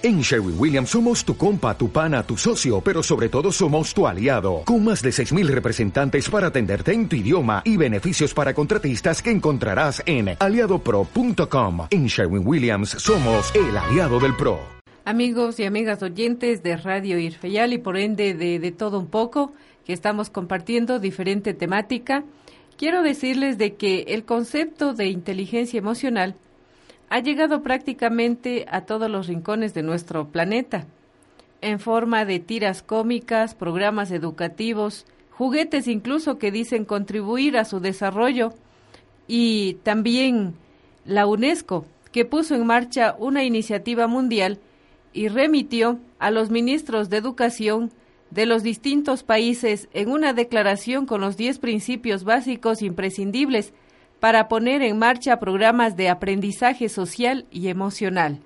En Sherwin Williams somos tu compa, tu pana, tu socio, pero sobre todo somos tu aliado, con más de 6.000 representantes para atenderte en tu idioma y beneficios para contratistas que encontrarás en aliadopro.com. En Sherwin Williams somos el aliado del PRO. Amigos y amigas oyentes de Radio Irfeyal y por ende de, de todo un poco, que estamos compartiendo diferente temática, quiero decirles de que el concepto de inteligencia emocional ha llegado prácticamente a todos los rincones de nuestro planeta, en forma de tiras cómicas, programas educativos, juguetes incluso que dicen contribuir a su desarrollo, y también la UNESCO, que puso en marcha una iniciativa mundial y remitió a los ministros de educación de los distintos países en una declaración con los diez principios básicos imprescindibles para poner en marcha programas de aprendizaje social y emocional.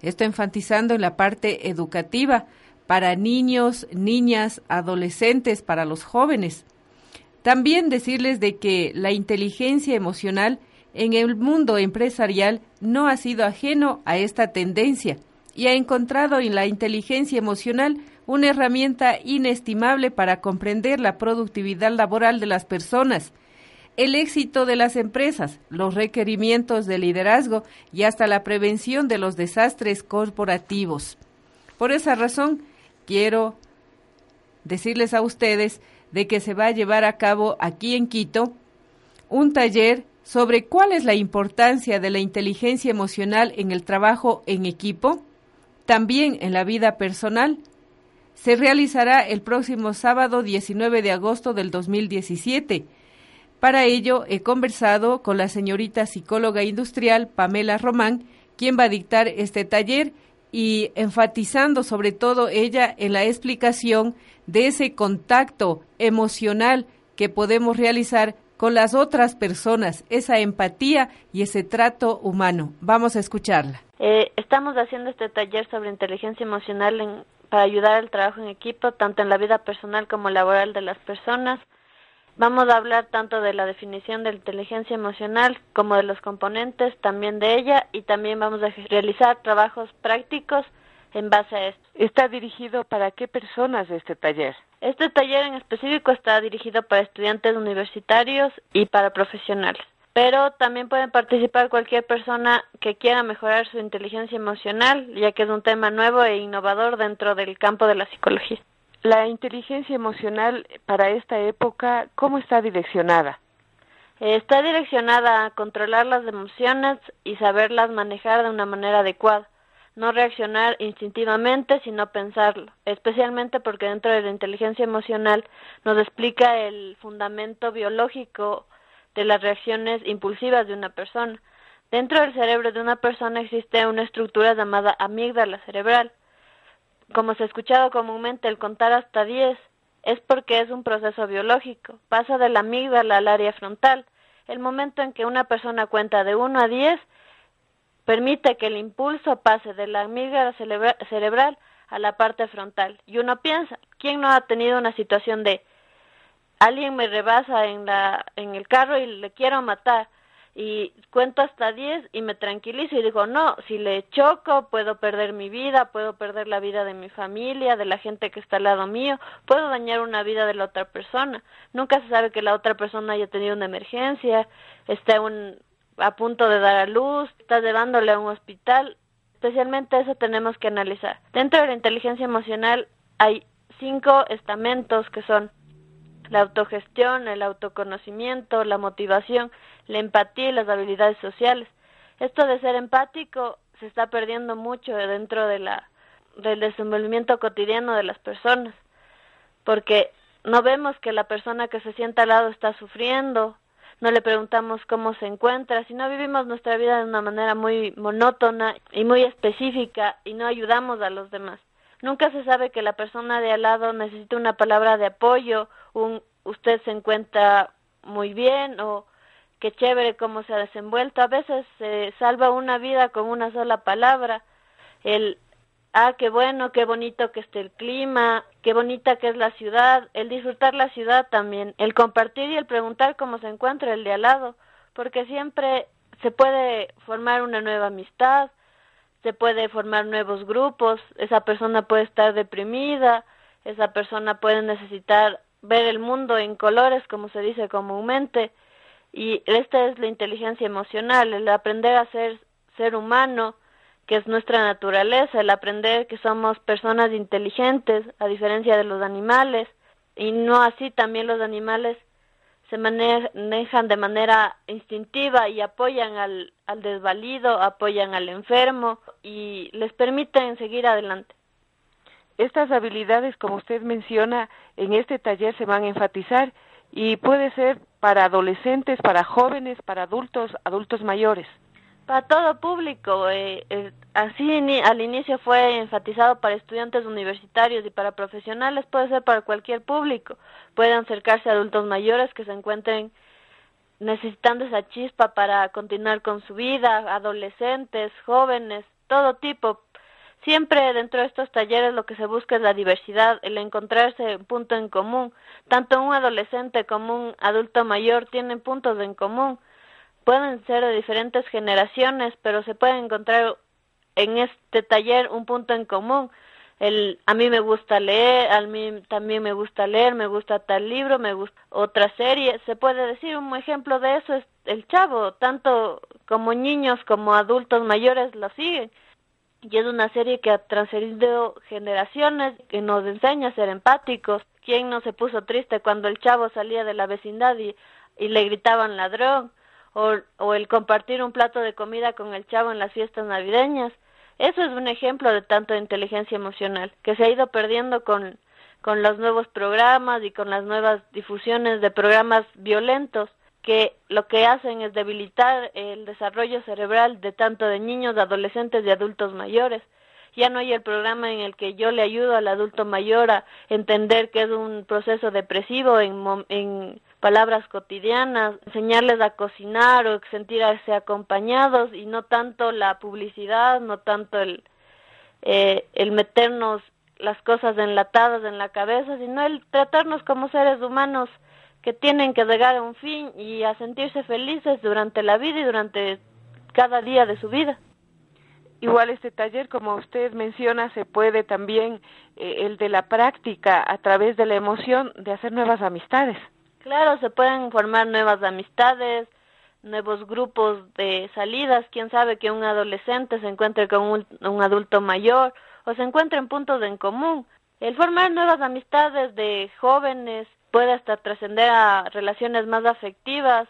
Esto enfatizando en la parte educativa para niños, niñas, adolescentes, para los jóvenes. También decirles de que la inteligencia emocional en el mundo empresarial no ha sido ajeno a esta tendencia y ha encontrado en la inteligencia emocional una herramienta inestimable para comprender la productividad laboral de las personas, el éxito de las empresas, los requerimientos de liderazgo y hasta la prevención de los desastres corporativos. Por esa razón, quiero decirles a ustedes de que se va a llevar a cabo aquí en Quito un taller sobre cuál es la importancia de la inteligencia emocional en el trabajo en equipo, también en la vida personal. Se realizará el próximo sábado 19 de agosto del 2017 para ello, he conversado con la señorita psicóloga industrial Pamela Román, quien va a dictar este taller y enfatizando sobre todo ella en la explicación de ese contacto emocional que podemos realizar con las otras personas, esa empatía y ese trato humano. Vamos a escucharla. Eh, estamos haciendo este taller sobre inteligencia emocional para ayudar al trabajo en equipo, tanto en la vida personal como laboral de las personas. Vamos a hablar tanto de la definición de la inteligencia emocional como de los componentes también de ella y también vamos a realizar trabajos prácticos en base a esto. ¿Está dirigido para qué personas este taller? Este taller en específico está dirigido para estudiantes universitarios y para profesionales, pero también pueden participar cualquier persona que quiera mejorar su inteligencia emocional, ya que es un tema nuevo e innovador dentro del campo de la psicología. La inteligencia emocional para esta época, ¿cómo está direccionada? Está direccionada a controlar las emociones y saberlas manejar de una manera adecuada, no reaccionar instintivamente, sino pensarlo, especialmente porque dentro de la inteligencia emocional nos explica el fundamento biológico de las reacciones impulsivas de una persona. Dentro del cerebro de una persona existe una estructura llamada amígdala cerebral, como se ha escuchado comúnmente el contar hasta 10, es porque es un proceso biológico. Pasa de la amígdala al área frontal. El momento en que una persona cuenta de 1 a 10 permite que el impulso pase de la amígdala cerebral a la parte frontal. Y uno piensa, ¿quién no ha tenido una situación de alguien me rebasa en la en el carro y le quiero matar? Y cuento hasta 10 y me tranquilizo y digo, no, si le choco puedo perder mi vida, puedo perder la vida de mi familia, de la gente que está al lado mío, puedo dañar una vida de la otra persona. Nunca se sabe que la otra persona haya tenido una emergencia, esté un, a punto de dar a luz, está llevándole a un hospital. Especialmente eso tenemos que analizar. Dentro de la inteligencia emocional hay cinco estamentos que son la autogestión, el autoconocimiento, la motivación, la empatía y las habilidades sociales. Esto de ser empático se está perdiendo mucho dentro de la del desenvolvimiento cotidiano de las personas, porque no vemos que la persona que se sienta al lado está sufriendo, no le preguntamos cómo se encuentra, sino vivimos nuestra vida de una manera muy monótona y muy específica y no ayudamos a los demás. Nunca se sabe que la persona de al lado necesita una palabra de apoyo, un usted se encuentra muy bien o qué chévere cómo se ha desenvuelto. A veces se salva una vida con una sola palabra. El ah, qué bueno, qué bonito que esté el clima, qué bonita que es la ciudad, el disfrutar la ciudad también, el compartir y el preguntar cómo se encuentra el de al lado, porque siempre se puede formar una nueva amistad, se puede formar nuevos grupos, esa persona puede estar deprimida, esa persona puede necesitar ver el mundo en colores, como se dice comúnmente, y esta es la inteligencia emocional, el aprender a ser ser humano, que es nuestra naturaleza, el aprender que somos personas inteligentes, a diferencia de los animales, y no así también los animales se manejan de manera instintiva y apoyan al, al desvalido, apoyan al enfermo y les permiten seguir adelante. Estas habilidades, como usted menciona, en este taller se van a enfatizar y puede ser para adolescentes, para jóvenes, para adultos, adultos mayores. Para todo público, eh, eh, así al inicio fue enfatizado para estudiantes universitarios y para profesionales, puede ser para cualquier público. Pueden acercarse a adultos mayores que se encuentren necesitando esa chispa para continuar con su vida, adolescentes, jóvenes, todo tipo. Siempre dentro de estos talleres lo que se busca es la diversidad, el encontrarse un punto en común. Tanto un adolescente como un adulto mayor tienen puntos en común pueden ser de diferentes generaciones, pero se puede encontrar en este taller un punto en común. El, a mí me gusta leer, a mí también me gusta leer, me gusta tal libro, me gusta otra serie. Se puede decir un ejemplo de eso es el chavo, tanto como niños como adultos mayores lo siguen. Y es una serie que ha transferido generaciones, que nos enseña a ser empáticos. ¿Quién no se puso triste cuando el chavo salía de la vecindad y, y le gritaban ladrón? o, o el compartir un plato de comida con el chavo en las fiestas navideñas. Eso es un ejemplo de tanto inteligencia emocional que se ha ido perdiendo con, con los nuevos programas y con las nuevas difusiones de programas violentos que lo que hacen es debilitar el desarrollo cerebral de tanto de niños, de adolescentes y adultos mayores. Ya no hay el programa en el que yo le ayudo al adulto mayor a entender que es un proceso depresivo en, en palabras cotidianas, enseñarles a cocinar o sentirse acompañados y no tanto la publicidad, no tanto el, eh, el meternos las cosas enlatadas en la cabeza, sino el tratarnos como seres humanos que tienen que llegar a un fin y a sentirse felices durante la vida y durante cada día de su vida. Igual este taller, como usted menciona, se puede también, eh, el de la práctica a través de la emoción, de hacer nuevas amistades. Claro, se pueden formar nuevas amistades, nuevos grupos de salidas. Quién sabe que un adolescente se encuentre con un, adulto mayor o se encuentren puntos en común. El formar nuevas amistades de jóvenes puede hasta trascender a relaciones más afectivas.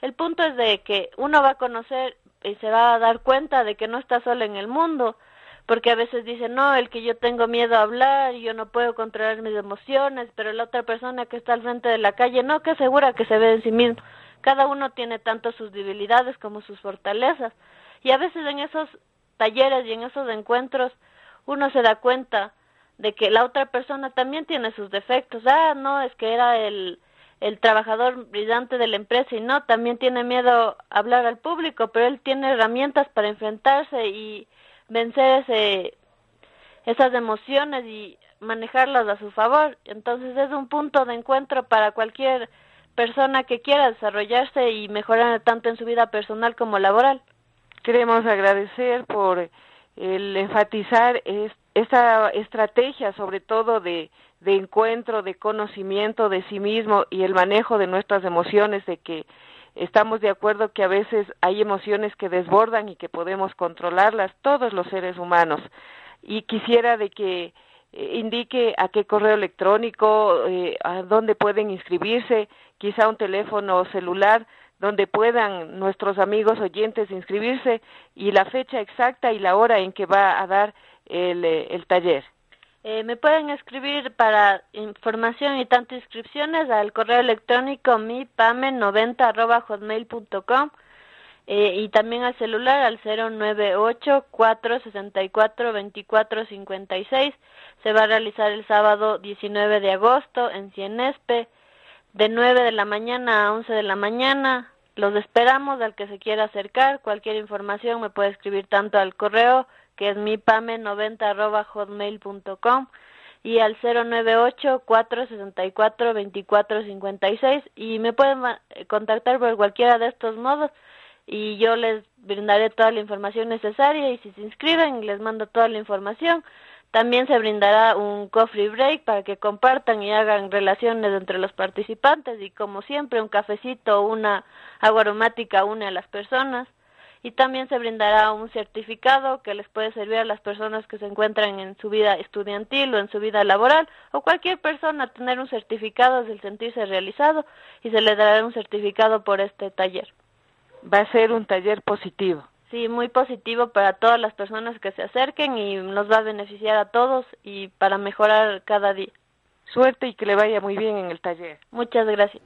El punto es de que uno va a conocer y se va a dar cuenta de que no está solo en el mundo, porque a veces dicen, no, el que yo tengo miedo a hablar, yo no puedo controlar mis emociones, pero la otra persona que está al frente de la calle, no, que segura que se ve en sí mismo. Cada uno tiene tanto sus debilidades como sus fortalezas. Y a veces en esos talleres y en esos encuentros uno se da cuenta de que la otra persona también tiene sus defectos. Ah, no, es que era el, el trabajador brillante de la empresa y no, también tiene miedo a hablar al público, pero él tiene herramientas para enfrentarse y vencer ese, esas emociones y manejarlas a su favor. Entonces es un punto de encuentro para cualquier persona que quiera desarrollarse y mejorar tanto en su vida personal como laboral. Queremos agradecer por el enfatizar esta estrategia, sobre todo de, de encuentro, de conocimiento de sí mismo y el manejo de nuestras emociones, de que Estamos de acuerdo que a veces hay emociones que desbordan y que podemos controlarlas todos los seres humanos. Y quisiera de que eh, indique a qué correo electrónico, eh, a dónde pueden inscribirse, quizá un teléfono celular donde puedan nuestros amigos oyentes inscribirse y la fecha exacta y la hora en que va a dar el, eh, el taller. Eh, me pueden escribir para información y tanto inscripciones al correo electrónico mipame90.hotmail.com eh, y también al celular al 098-464-2456. Se va a realizar el sábado 19 de agosto en Cienespe de 9 de la mañana a 11 de la mañana. Los esperamos al que se quiera acercar. Cualquier información me puede escribir tanto al correo que es mi pame90 hotmail.com y al 098-464-2456 y me pueden contactar por cualquiera de estos modos y yo les brindaré toda la información necesaria. Y si se inscriben les mando toda la información. También se brindará un coffee break para que compartan y hagan relaciones entre los participantes. Y como siempre un cafecito o una agua aromática une a las personas y también se brindará un certificado que les puede servir a las personas que se encuentran en su vida estudiantil o en su vida laboral o cualquier persona tener un certificado es el sentirse realizado y se le dará un certificado por este taller. Va a ser un taller positivo. Sí, muy positivo para todas las personas que se acerquen y nos va a beneficiar a todos y para mejorar cada día. Suerte y que le vaya muy bien en el taller. Muchas gracias.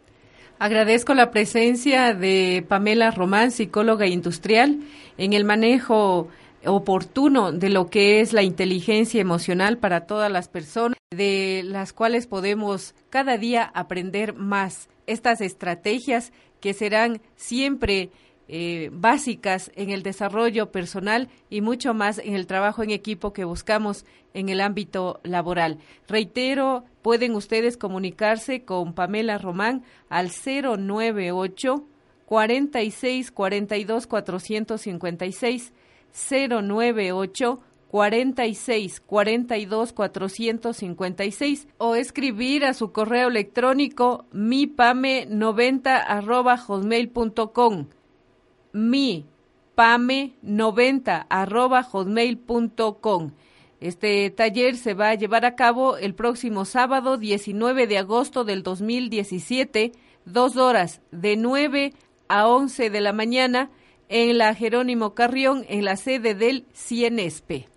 Agradezco la presencia de Pamela Román, psicóloga industrial, en el manejo oportuno de lo que es la inteligencia emocional para todas las personas, de las cuales podemos cada día aprender más. Estas estrategias que serán siempre eh, básicas en el desarrollo personal y mucho más en el trabajo en equipo que buscamos en el ámbito laboral. Reitero, pueden ustedes comunicarse con Pamela Román al 098 46 42 456 098 46 42 456 o escribir a su correo electrónico mipame90 arroba hotmail.com mi pame90 arroba hotmail.com. Este taller se va a llevar a cabo el próximo sábado 19 de agosto del 2017, dos horas de 9 a 11 de la mañana en la Jerónimo Carrión en la sede del CIENESPE.